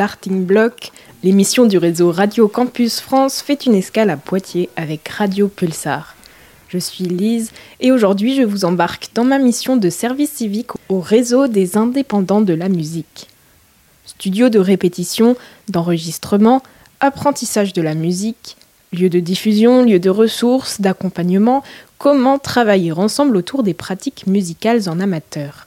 Starting Block, l'émission du réseau Radio Campus France fait une escale à Poitiers avec Radio Pulsar. Je suis Lise et aujourd'hui je vous embarque dans ma mission de service civique au réseau des indépendants de la musique. Studio de répétition, d'enregistrement, apprentissage de la musique, lieu de diffusion, lieu de ressources, d'accompagnement, comment travailler ensemble autour des pratiques musicales en amateur.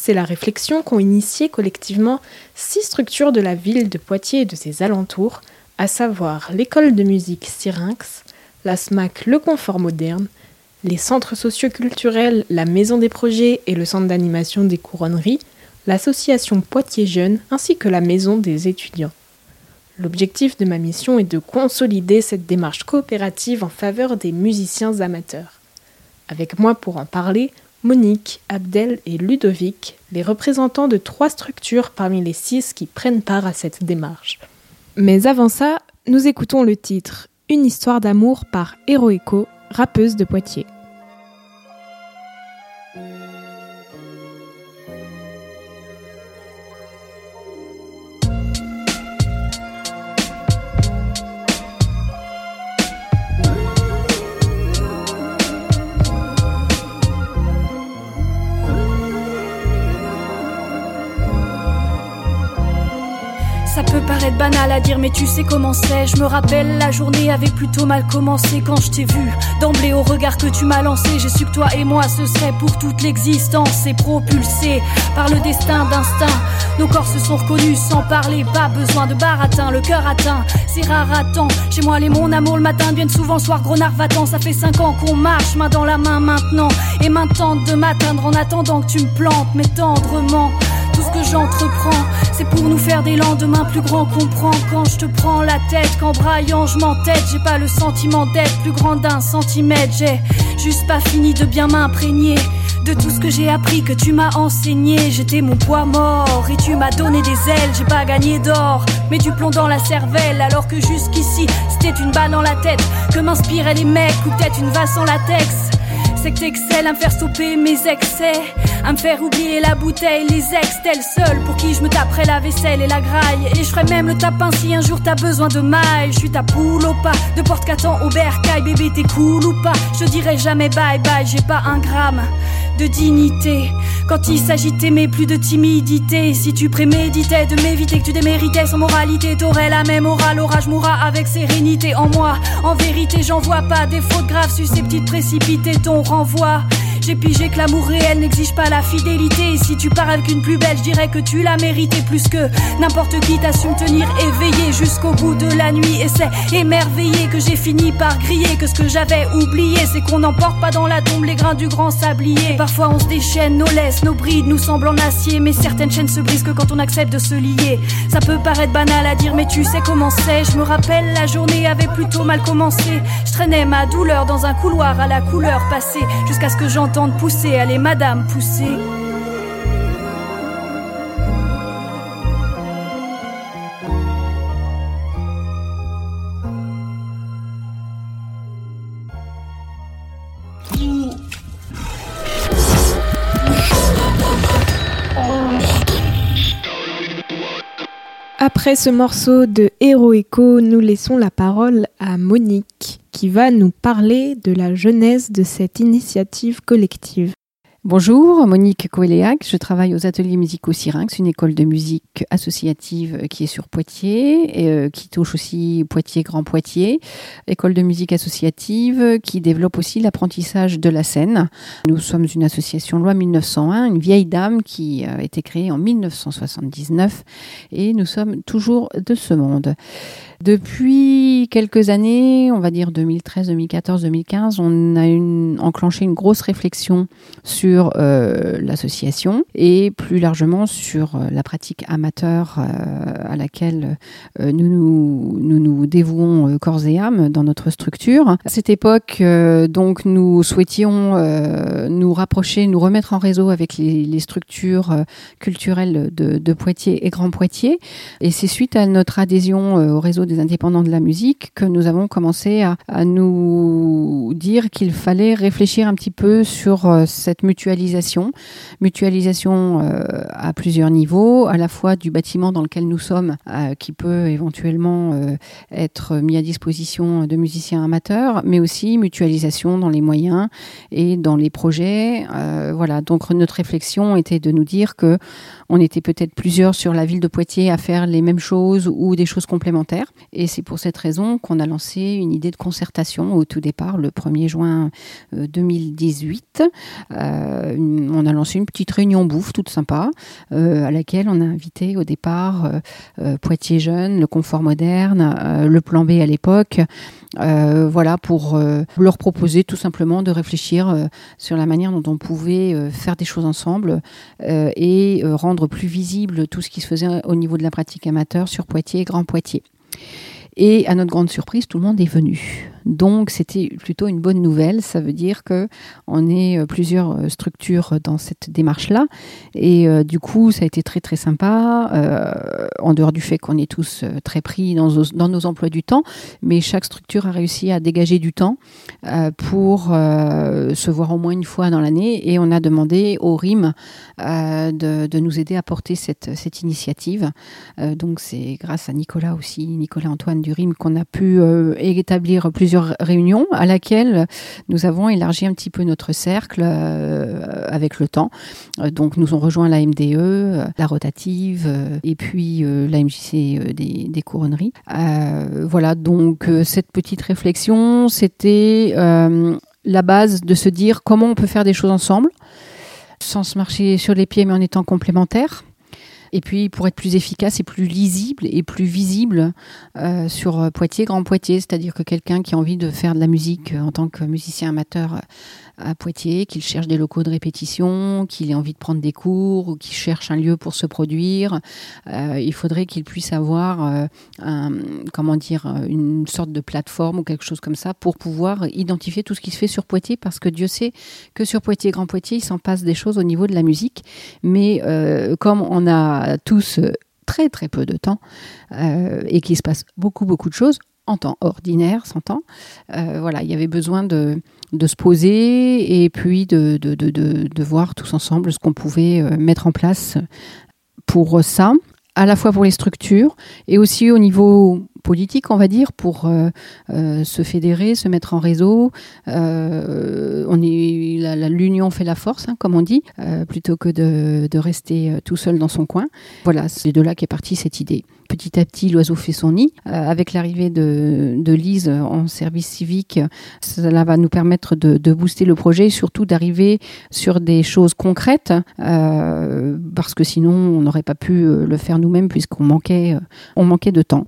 C'est la réflexion qu'ont initiée collectivement six structures de la ville de Poitiers et de ses alentours, à savoir l'école de musique Syrinx, la SMAC Le Confort Moderne, les centres socioculturels La Maison des Projets et le centre d'animation des Couronneries, l'association Poitiers Jeunes ainsi que la Maison des étudiants. L'objectif de ma mission est de consolider cette démarche coopérative en faveur des musiciens amateurs. Avec moi pour en parler, Monique, Abdel et Ludovic, les représentants de trois structures parmi les six qui prennent part à cette démarche. Mais avant ça, nous écoutons le titre Une histoire d'amour par Echo, rappeuse de Poitiers. Banal à dire, mais tu sais comment c'est. Je me rappelle, la journée avait plutôt mal commencé quand je t'ai vu. D'emblée, au regard que tu m'as lancé, j'ai su que toi et moi, ce serait pour toute l'existence. Et propulsé par le destin d'instinct. Nos corps se sont reconnus sans parler, pas besoin de baratin, le cœur atteint. C'est rare à temps. Chez moi, les mon amour le matin viennent souvent soir, gros va-t'en. Ça fait cinq ans qu'on marche, main dans la main maintenant. Et main tente de m'atteindre en attendant que tu me plantes, mais tendrement. J'entreprends, c'est pour nous faire des lendemains plus grands qu'on quand je te prends la tête. Qu'en braillant, je m'entête. J'ai pas le sentiment d'être plus grand d'un centimètre. J'ai juste pas fini de bien m'imprégner de tout ce que j'ai appris, que tu m'as enseigné. J'étais mon poids mort et tu m'as donné des ailes. J'ai pas gagné d'or, mais du plomb dans la cervelle. Alors que jusqu'ici, c'était une balle dans la tête que m'inspiraient les mecs ou peut-être une vase en latex c'est que t'excelles à me faire stopper mes excès, à me faire oublier la bouteille, les ex, tel seul pour qui je me taperais la vaisselle et la graille. Et je ferais même le tapin si un jour t'as besoin de maille. Je suis ta poule au pas, de porte qu'attend au bercail, bébé t'es cool ou pas? Je dirais jamais bye bye, j'ai pas un gramme de dignité. Quand il s'agit d'aimer, plus de timidité. Si tu préméditais de m'éviter que tu déméritais sans moralité, t'aurais la même aura. L'orage mourra avec sérénité en moi. En vérité, j'en vois pas des fautes graves susceptibles de précipiter ton renvoi. J'ai pigé que l'amour réel n'exige pas la fidélité. Et si tu pars avec une plus belle, je dirais que tu l'as mérité plus que n'importe qui t'a su tenir éveillé jusqu'au bout de la nuit. Et c'est émerveillé que j'ai fini par griller. Que ce que j'avais oublié, c'est qu'on n'emporte pas dans la tombe les grains du grand sablier. Parfois on se déchaîne, nos laisses, nos brides nous semblent en acier. Mais certaines chaînes se brisent que quand on accepte de se lier. Ça peut paraître banal à dire, mais tu sais comment c'est. Je me rappelle, la journée avait plutôt mal commencé. Je traînais ma douleur dans un couloir à la couleur passée. Jusqu'à ce que j'entende de pousser, allez madame, poussez. Après ce morceau de Hero Echo, nous laissons la parole à Monique qui va nous parler de la jeunesse de cette initiative collective. Bonjour, Monique Coeléac. Je travaille aux ateliers musicaux Syrinx, une école de musique associative qui est sur Poitiers, et, euh, qui touche aussi Poitiers, Grand Poitiers. École de musique associative qui développe aussi l'apprentissage de la scène. Nous sommes une association loi 1901, une vieille dame qui a été créée en 1979 et nous sommes toujours de ce monde. Depuis quelques années, on va dire 2013, 2014, 2015, on a une, enclenché une grosse réflexion sur euh, l'association et plus largement sur euh, la pratique amateur euh, à laquelle nous, nous, nous, nous dévouons corps et âme dans notre structure. À cette époque, donc, nous souhaitions nous rapprocher, nous remettre en réseau avec les, les structures culturelles de, de, Poitiers et Grand Poitiers. Et c'est suite à notre adhésion au réseau des indépendants de la musique que nous avons commencé à, nous dire qu'il fallait réfléchir un petit peu sur euh, cette mutualisation, mutualisation euh, à plusieurs niveaux, à la fois du bâtiment dans lequel nous sommes, euh, qui peut éventuellement être mis à disposition de musiciens amateurs, mais aussi mutualisation dans les moyens et dans les projets. Voilà, donc notre réflexion était de nous dire que on était peut-être plusieurs sur la ville de Poitiers à faire les mêmes choses ou des choses complémentaires. Et c'est pour cette raison qu'on a lancé une idée de concertation au tout départ, le 1er juin euh, 2018. Euh, une- on a lancé une petite réunion bouffe toute sympa, euh, à laquelle on a invité au départ euh, euh, Poitiers Jeunes, le Confort Moderne, euh, le Plan B à l'époque, euh, voilà, pour euh, leur proposer tout simplement de réfléchir euh, sur la manière dont on pouvait euh, faire des choses ensemble euh, et euh, rendre plus visible tout ce qui se faisait au niveau de la pratique amateur sur Poitiers et Grand Poitiers. Et à notre grande surprise, tout le monde est venu. Donc c'était plutôt une bonne nouvelle. Ça veut dire que on est euh, plusieurs euh, structures dans cette démarche-là. Et euh, du coup, ça a été très très sympa. en dehors du fait qu'on est tous très pris dans, nos- emplois du temps, mais chaque structure a réussi à dégager du temps pour se voir au moins une fois dans l'année. Et on a demandé au RIM de, nous aider à porter cette, initiative. Donc c'est grâce à Nicolas aussi, Nicolas Antoine du RIM, qu'on a pu établir plusieurs réunions à laquelle nous avons élargi un petit peu notre cercle euh, avec le temps. Euh, donc nous ont rejoint la MDE, euh, la rotative et puis la MJC des, couronneries. Voilà, donc cette petite réflexion, c'était la base de se dire comment on peut faire des choses ensemble sans se marcher sur les pieds mais en étant complémentaires. Et puis pour être plus efficace et plus lisible et plus visible euh, sur euh, Poitiers, Grand Poitiers, c'est-à-dire que quelqu'un qui a envie de faire de la musique euh, en tant que musicien amateur à Poitiers, qu'il cherche des locaux de répétition, qu'il ait envie de prendre des cours ou qu'il cherche un lieu pour se produire, euh, il faudrait qu'il puisse avoir euh, comment dire, une sorte de plateforme ou quelque chose comme ça pour pouvoir identifier tout ce qui se fait sur Poitiers parce que Dieu sait que sur Poitiers, Grand Poitiers, il s'en passe des choses au niveau de la musique. Mais euh, comme on a tous très très peu de temps et qu'il se passe beaucoup beaucoup de choses en temps ordinaire, euh, voilà, il y avait besoin de, de se poser et puis de, de, de, de, voir tous ensemble ce qu'on pouvait euh, mettre en place pour ça, à la fois pour les structures et aussi au niveau politique, on va dire, pour euh, euh, se fédérer, se mettre en réseau. On est l'union fait la force, hein, comme on dit, plutôt que de, de rester tout seul dans son coin. Voilà, c'est de là qu'est partie cette idée. Petit à petit, l'oiseau fait son nid. Euh, avec l'arrivée de, Lise en service civique, cela va nous permettre de, booster le projet et surtout d'arriver sur des choses concrètes, euh, parce que sinon on n'aurait pas pu euh, le faire nous-mêmes puisqu'on manquait, on manquait de temps.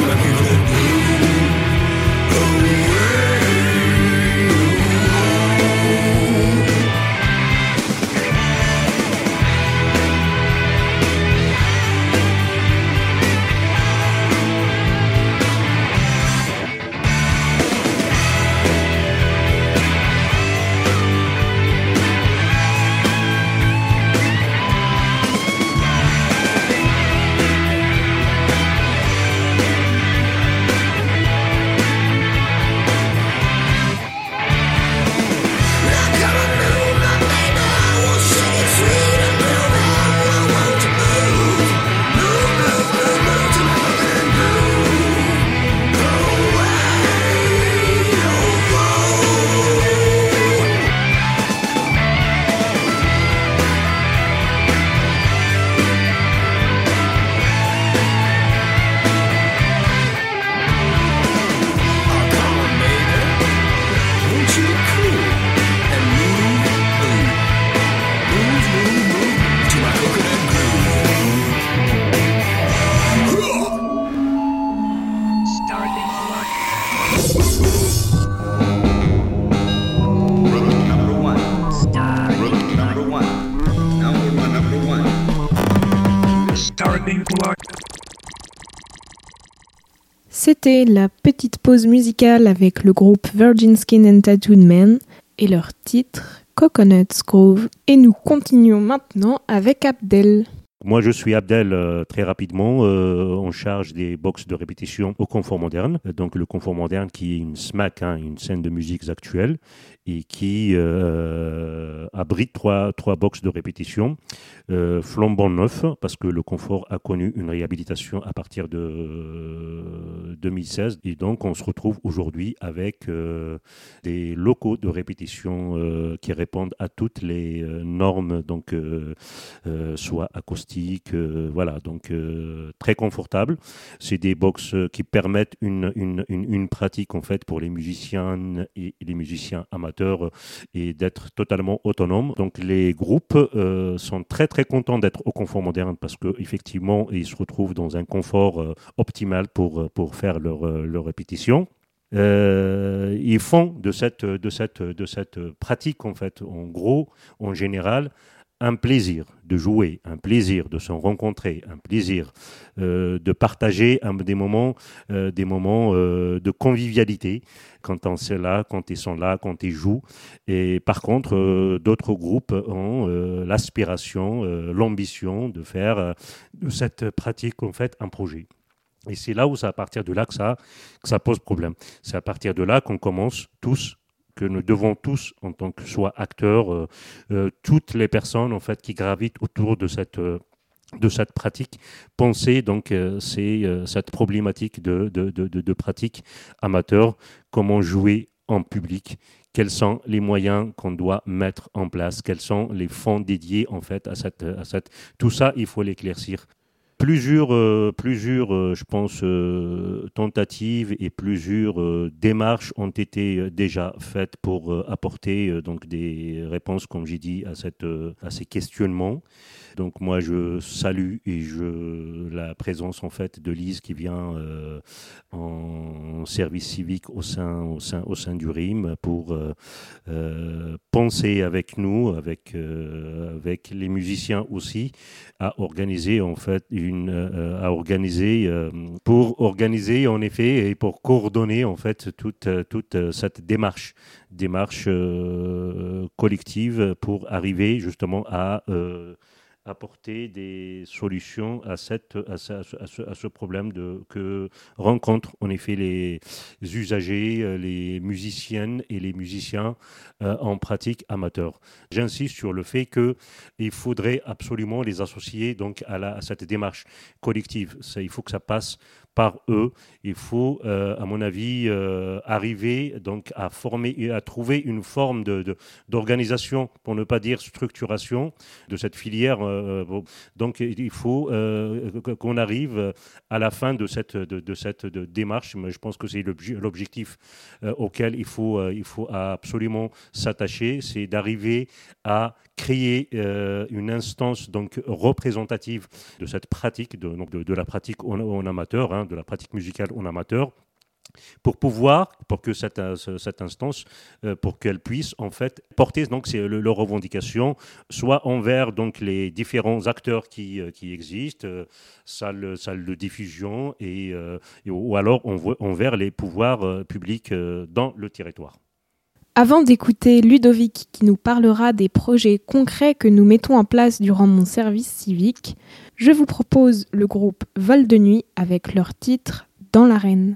to the. La petite pause musicale avec le groupe Virgin Skin and Tattooed Men et leur titre Coconuts Grove. Et nous continuons maintenant avec Abdel. Moi, je suis Abdel, euh, très rapidement, euh, en charge des box de répétition au Confort Moderne. Donc, le Confort Moderne qui est une SMAC, hein, une scène de musique actuelle, et qui euh, abrite trois, trois box de répétition euh, flambant neufs, parce que le confort a connu une réhabilitation à partir de 2016. Et donc, on se retrouve aujourd'hui avec euh, des locaux de répétition euh, qui répondent à toutes les euh, normes, donc euh, euh, soit acoustiques, euh, voilà, donc euh, très confortable. C'est des box euh, qui permettent une, une, une, pratique en fait pour les musiciens et les musiciens amateurs et d'être totalement autonomes. Donc les groupes sont très très contents d'être au confort moderne parce que effectivement ils se retrouvent dans un confort optimal pour, pour faire leur, répétition. Ils font de cette, de, cette, de cette pratique, en fait, en gros, en général, un plaisir de jouer, un plaisir de se rencontrer, un plaisir euh, de partager des moments, euh, des moments euh, de convivialité quand on est là, quand ils sont là, quand ils jouent. Et par contre, d'autres groupes ont l'aspiration, l'ambition de faire de cette pratique en fait un projet. Et c'est là où c'est à partir de là que ça pose problème. C'est à partir de là qu'on commence tous que nous devons tous, en tant que soit acteurs, euh, euh, toutes les personnes en fait qui gravitent autour de cette euh, de cette pratique, penser donc c'est cette problématique de, de, de, de, de pratique amateur, comment jouer en public, quels sont les moyens qu'on doit mettre en place, quels sont les fonds dédiés en fait à cette, à cette... tout ça il faut l'éclaircir plusieurs, euh, plusieurs euh, je pense, euh, tentatives et plusieurs démarches ont été déjà faites pour apporter donc des réponses, comme j'ai dit, à, cette, à ces questionnements. Donc moi, je salue et je la présence en fait de Lise qui vient euh, en service civique au sein, au sein, au sein du RIM pour euh, euh, penser avec nous, avec, avec les musiciens aussi, à organiser en fait une, à organiser pour organiser en effet et pour coordonner en fait toute, toute cette démarche, démarche collective pour arriver justement à apporter des solutions à, cette, à, ce, problème que rencontrent en effet les usagers, euh, les musiciennes et les musiciens euh, en pratique amateur. J'insiste sur le fait que il faudrait absolument les associer donc à, la, à cette démarche collective. Il faut que ça passe par eux. Il faut, euh, à mon avis, euh, arriver donc à former et à trouver une forme de, de- d'organisation, pour ne pas dire structuration, de cette filière. euh, donc, il faut qu'on arrive à la fin de cette, de, cette démarche. Mais je pense que c'est l'obje- l'objectif auquel il faut, il faut absolument s'attacher, c'est d'arriver à créer euh, une instance donc représentative de cette pratique, de, donc de, la pratique en, amateur, hein, de la pratique musicale en amateur, pour pouvoir, pour que cette, euh, ce- cette instance, euh, pour qu'elle puisse en fait porter donc leurs revendications, soit envers donc les différents acteurs qui, qui existent, salles, salles de diffusion, et, ou alors envers les pouvoirs publics dans le territoire. Avant d'écouter Ludovic qui nous parlera des projets concrets que nous mettons en place durant mon service civique, je vous propose le groupe Vol de Nuit avec leur titre Dans l'arène.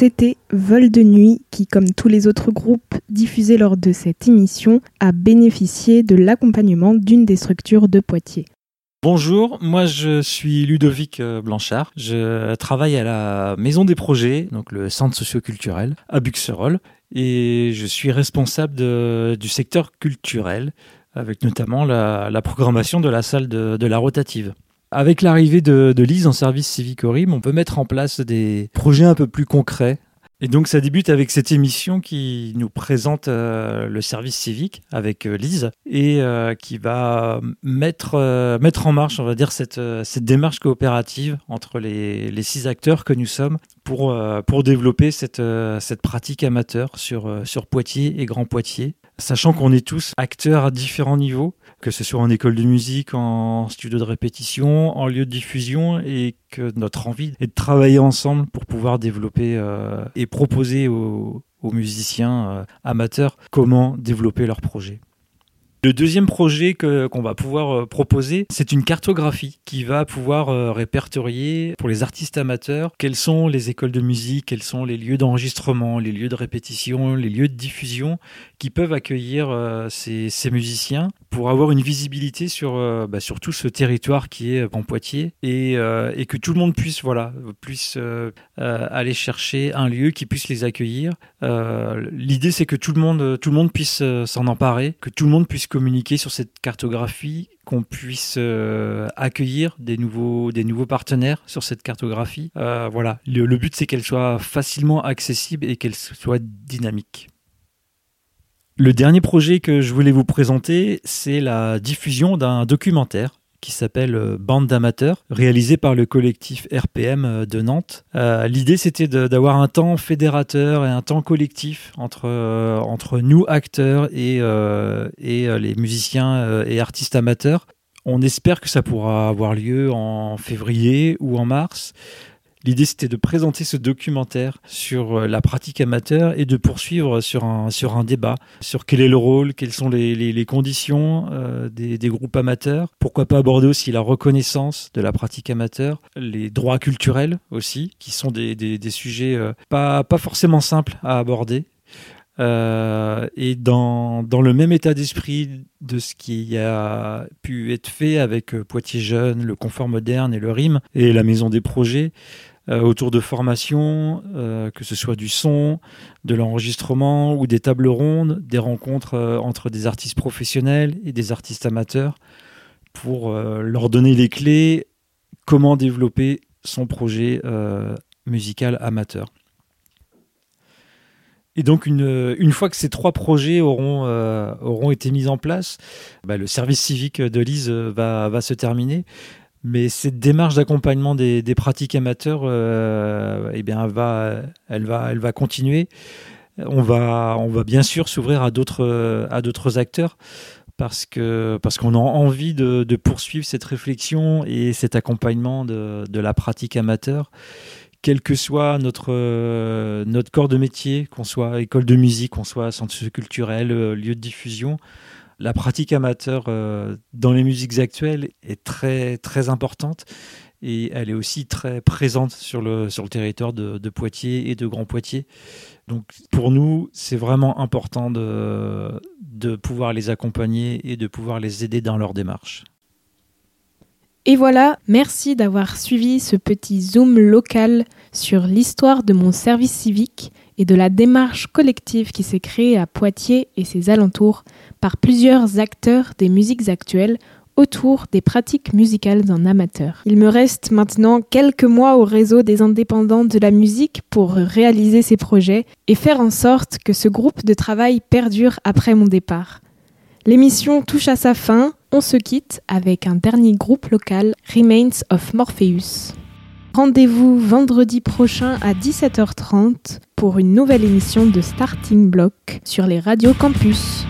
C'était Vol de Nuit qui, comme tous les autres groupes diffusés lors de cette émission, a bénéficié de l'accompagnement d'une des structures de Poitiers. Bonjour, moi je suis Ludovic euh, Blanchard. Je travaille à la Maison des Projets, donc le centre socioculturel à Buxerolles, et je suis responsable du secteur culturel, avec notamment la, programmation de la salle de la rotative. Avec l'arrivée de, de Lise en service civique au RIM, on peut mettre en place des projets un peu plus concrets. Et donc ça débute avec cette émission qui nous présente euh, le service civique avec euh, Lise et euh, qui va mettre, euh, mettre en marche, on va dire, cette, cette démarche coopérative entre les, les six acteurs que nous sommes pour, pour développer cette, cette pratique amateur sur, sur Poitiers et Grand Poitiers, sachant qu'on est tous acteurs à différents niveaux, que ce soit en école de musique, en studio de répétition, en lieu de diffusion, et que notre envie est de travailler ensemble pour pouvoir développer euh, et proposer aux, musiciens euh, amateurs comment développer leurs projets. Le deuxième projet que- qu'on va pouvoir euh, proposer, c'est une cartographie qui va pouvoir euh, répertorier pour les artistes amateurs quelles sont les écoles de musique, quels sont les lieux d'enregistrement, les lieux de répétition, les lieux de diffusion qui peuvent accueillir euh, ces, ces musiciens pour avoir une visibilité sur, bah, sur tout ce territoire qui est en Poitiers et, et que tout le monde puisse, voilà, puisse aller chercher un lieu qui puisse les accueillir. L'idée, c'est que tout le monde, tout le monde puisse s'en emparer, que tout le monde puisse communiquer sur cette cartographie, qu'on puisse euh, accueillir des nouveaux, partenaires sur cette cartographie. Euh, voilà, le but, c'est qu'elle soit facilement accessible et qu'elle soit dynamique. Le dernier projet que je voulais vous présenter, c'est la diffusion d'un documentaire qui s'appelle euh, Bande d'amateurs, réalisé par le collectif RPM euh, de Nantes. Euh, L'idée, c'était d'avoir un temps fédérateur et un temps collectif entre, entre nous, acteurs, et, et les musiciens et artistes amateurs. On espère que ça pourra avoir lieu en février ou en mars. L'idée, c'était de présenter ce documentaire sur euh, la pratique amateur et de poursuivre sur un, sur un débat sur quel est le rôle, quelles sont les, les- conditions euh, des, des groupes amateurs. Pourquoi pas aborder aussi la reconnaissance de la pratique amateur, les droits culturels aussi, qui sont des, des- des sujets euh, pas, pas forcément simples à aborder. Euh, et dans, dans le même état d'esprit de ce qui a pu être fait avec euh, Poitiers Jeunes, le Confort Moderne et le RIM et la Maison des Projets, euh, autour de formations, que ce soit du son, de l'enregistrement ou des tables rondes, des rencontres entre des artistes professionnels et des artistes amateurs pour leur donner les clés comment développer son projet musical amateur. Et donc, une, une fois que ces trois projets auront, euh, auront été mis en place, bah, le service civique de Lise euh, va, va se terminer. Mais cette démarche d'accompagnement des, pratiques amateurs, euh, eh bien, elle va, elle, va, elle va continuer. On va, on va bien sûr s'ouvrir à d'autres, à d'autres acteurs parce que parce qu'on a envie de, de poursuivre cette réflexion et cet accompagnement de, de la pratique amateur, quel que soit notre euh, notre corps de métier, qu'on soit école de musique, qu'on soit centre culturel, euh, lieu de diffusion. La pratique amateur euh, dans les musiques actuelles est très très importante et elle est aussi très présente sur le sur le territoire de, de Poitiers et de Grand Poitiers. Donc pour nous, c'est vraiment important de, de pouvoir les accompagner et de pouvoir les aider dans leur démarche. Et voilà, merci d'avoir suivi ce petit zoom local sur l'histoire de mon service civique et de la démarche collective qui s'est créée à Poitiers et ses alentours par plusieurs acteurs des musiques actuelles autour des pratiques musicales en amateur. Il me reste maintenant quelques mois au réseau des indépendants de la musique pour réaliser ces projets et faire en sorte que ce groupe de travail perdure après mon départ. L'émission touche à sa fin, on se quitte avec un dernier groupe local, Remains of Morpheus. Rendez-vous vendredi prochain à 17h30 pour une nouvelle émission de Starting Block sur les radios campus.